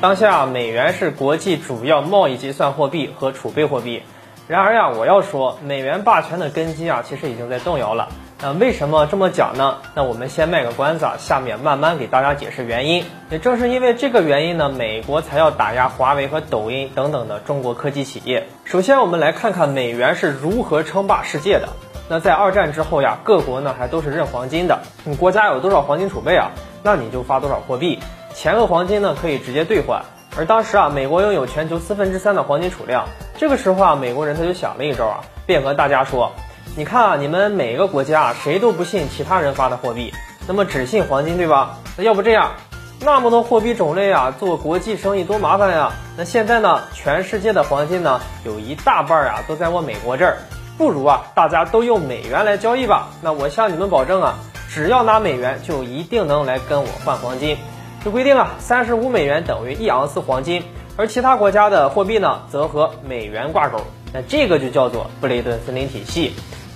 当下美元是国际主要贸易结算货币和储备货币。然而呀，我要说，美元霸权的根基啊，其实已经在动摇了。那为什么这么讲呢？那我们先卖个关子，啊，下面慢慢给大家解释原因。也正是因为这个原因呢，美国才要打压华为和抖音等等的中国科技企业。首先，我们来看看美元是如何称霸世界的。那在二战之后呀，各国呢还都是认黄金的。你国家有多少黄金储备啊？那你就发多少货币，钱和黄金呢可以直接兑换。而当时啊，美国拥有全球四分之三的黄金储量。这个时候啊，美国人他就想了一招啊，便和大家说：“你看啊，你们每个国家啊谁都不信其他人发的货币，那么只信黄金，对吧？那要不这样，那么多货币种类啊，做国际生意多麻烦呀。那现在呢，全世界的黄金呢，有一大半啊都在我美国这儿，不如啊，大家都用美元来交易吧。那我向你们保证啊，只要拿美元，就一定能来跟我换黄金。”就规定啊，三十五美元等于一盎司黄金，而其他国家的货币呢，则和美元挂钩。那这个就叫做布雷顿森林体系。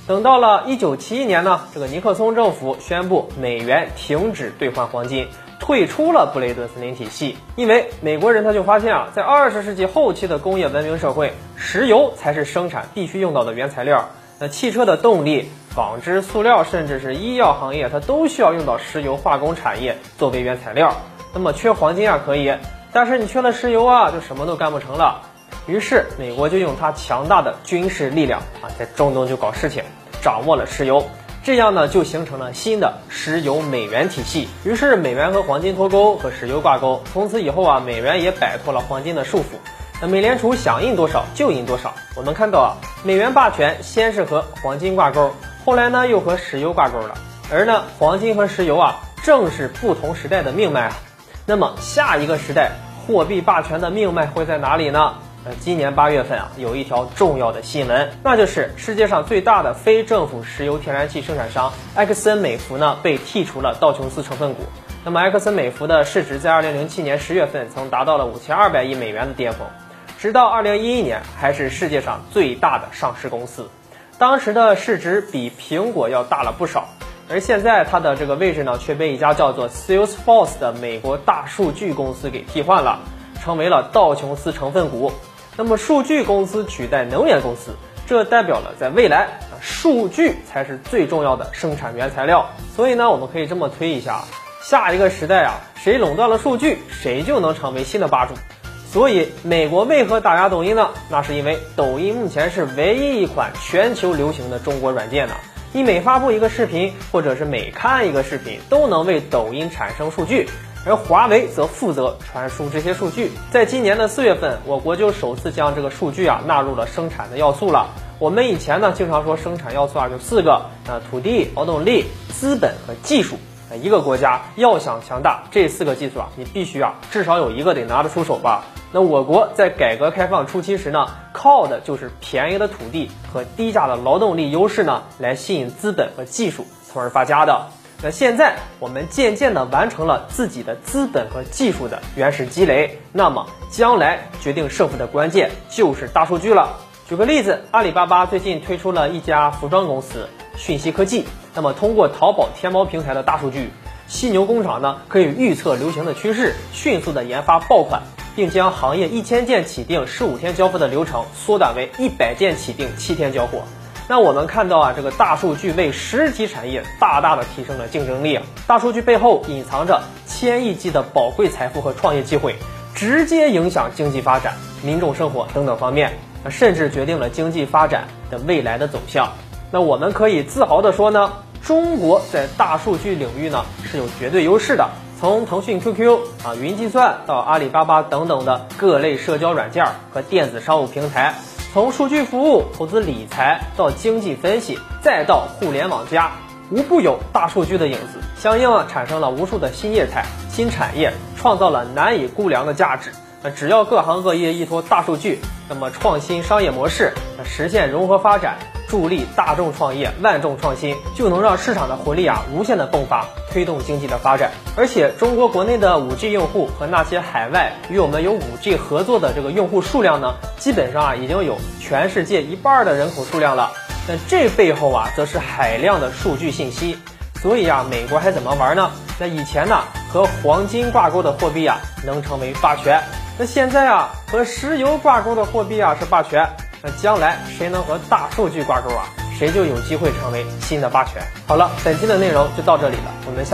等到了一九七一年呢，这个尼克松政府宣布美元停止兑换黄金，退出了布雷顿森林体系。因为美国人他就发现啊，在二十世纪后期的工业文明社会，石油才是生产必须用到的原材料。那汽车的动力、纺织、塑料，甚至是医药行业，它都需要用到石油化工产业作为原材料。那么缺黄金啊可以，但是你缺了石油啊，就什么都干不成了。于是美国就用它强大的军事力量啊，在中东就搞事情，掌握了石油，这样呢就形成了新的石油美元体系。于是美元和黄金脱钩，和石油挂钩，从此以后啊，美元也摆脱了黄金的束缚。那美联储想印多少就印多少。我们看到啊，美元霸权先是和黄金挂钩，后来呢又和石油挂钩了。而呢，黄金和石油啊，正是不同时代的命脉啊。那么下一个时代货币霸权的命脉会在哪里呢？呃，今年八月份啊，有一条重要的新闻，那就是世界上最大的非政府石油天然气生产商埃克森美孚呢被剔除了道琼斯成分股。那么埃克森美孚的市值在二零零七年十月份曾达到了五千二百亿美元的巅峰，直到二零一一年还是世界上最大的上市公司，当时的市值比苹果要大了不少。而现在它的这个位置呢，却被一家叫做 Salesforce 的美国大数据公司给替换了，成为了道琼斯成分股。那么数据公司取代能源公司，这代表了在未来，数据才是最重要的生产原材料。所以呢，我们可以这么推一下，下一个时代啊，谁垄断了数据，谁就能成为新的霸主。所以美国为何打压抖音呢？那是因为抖音目前是唯一一款全球流行的中国软件呢。你每发布一个视频，或者是每看一个视频，都能为抖音产生数据，而华为则负责传输这些数据。在今年的四月份，我国就首次将这个数据啊纳入了生产的要素了。我们以前呢经常说生产要素啊就四个，呃土地、劳动力、资本和技术。一个国家要想强大，这四个技术啊你必须啊至少有一个得拿得出手吧。那我国在改革开放初期时呢，靠的就是便宜的土地和低价的劳动力优势呢，来吸引资本和技术，从而发家的。那现在我们渐渐的完成了自己的资本和技术的原始积累，那么将来决定胜负的关键就是大数据了。举个例子，阿里巴巴最近推出了一家服装公司讯息科技，那么通过淘宝、天猫平台的大数据，犀牛工厂呢可以预测流行的趋势，迅速的研发爆款。并将行业一千件起订十五天交付的流程缩短为一百件起订七天交货。那我们看到啊，这个大数据为实体产业大大的提升了竞争力。大数据背后隐藏着千亿计的宝贵财富和创业机会，直接影响经济发展、民众生活等等方面，甚至决定了经济发展的未来的走向。那我们可以自豪的说呢，中国在大数据领域呢是有绝对优势的。从腾讯 QQ 啊、云计算到阿里巴巴等等的各类社交软件和电子商务平台，从数据服务、投资理财到经济分析，再到互联网加，无不有大数据的影子。相应啊，产生了无数的新业态、新产业，创造了难以估量的价值。那只要各行各业依托大数据，那么创新商业模式，实现融合发展。助力大众创业、万众创新，就能让市场的活力啊无限的迸发，推动经济的发展。而且，中国国内的 5G 用户和那些海外与我们有 5G 合作的这个用户数量呢，基本上啊已经有全世界一半的人口数量了。那这背后啊，则是海量的数据信息。所以啊，美国还怎么玩呢？那以前呢，和黄金挂钩的货币啊能成为霸权。那现在啊和石油挂钩的货币啊是霸权，那将来谁能和大数据挂钩啊，谁就有机会成为新的霸权。好了，本期的内容就到这里了，我们下。